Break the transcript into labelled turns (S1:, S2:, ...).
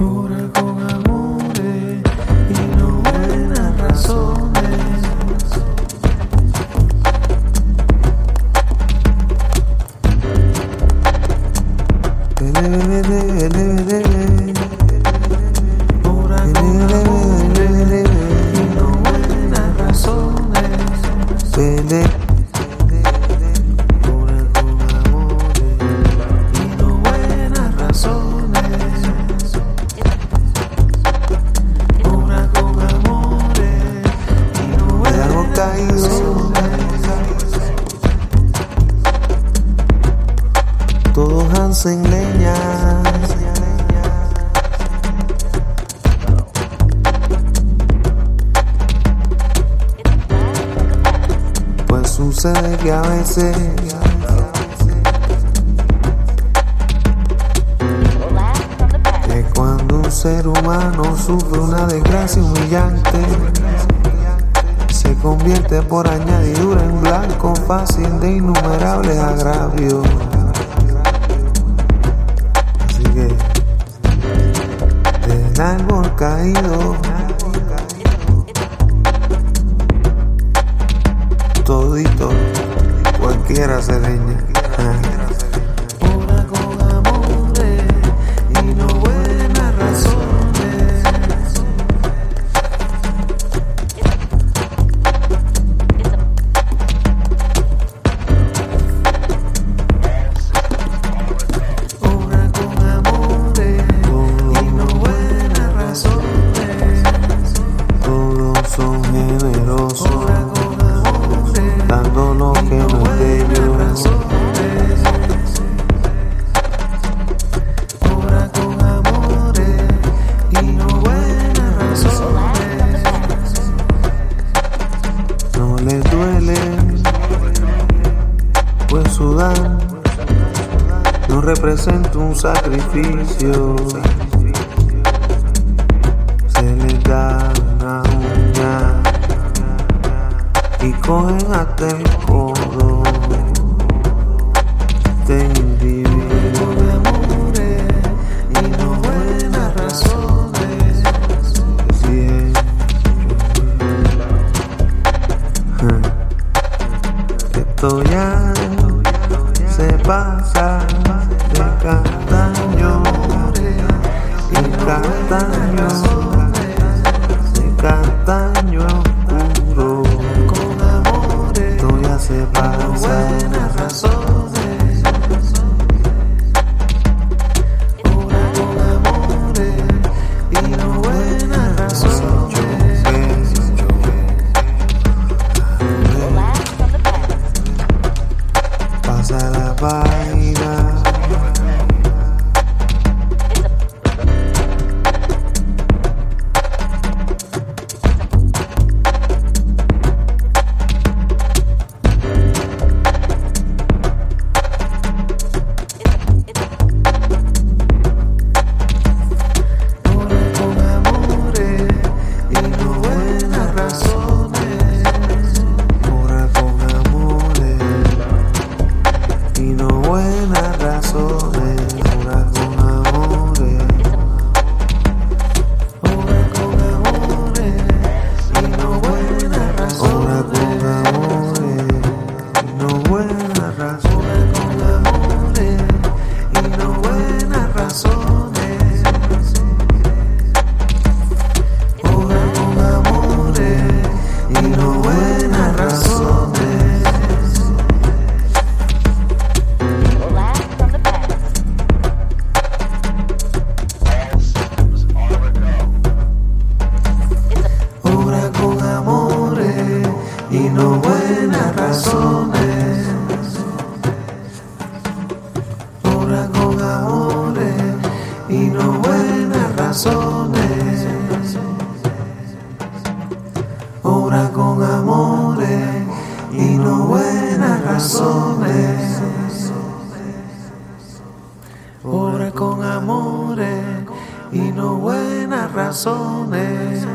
S1: Oder sucede que a veces. Que cuando un ser humano sufre una desgracia humillante, se convierte por añadidura en blanco fácil de innumerables agravios. Así que, del árbol caído и разорение. duele, pues sudar no representa un sacrificio. Se le da una uña y cogen hasta el codo. Esto ya se pasa de castaño y castaño, de castaño oscuro. Esto ya se pasa.
S2: time. corazones. Ora con amores y no buenas razones.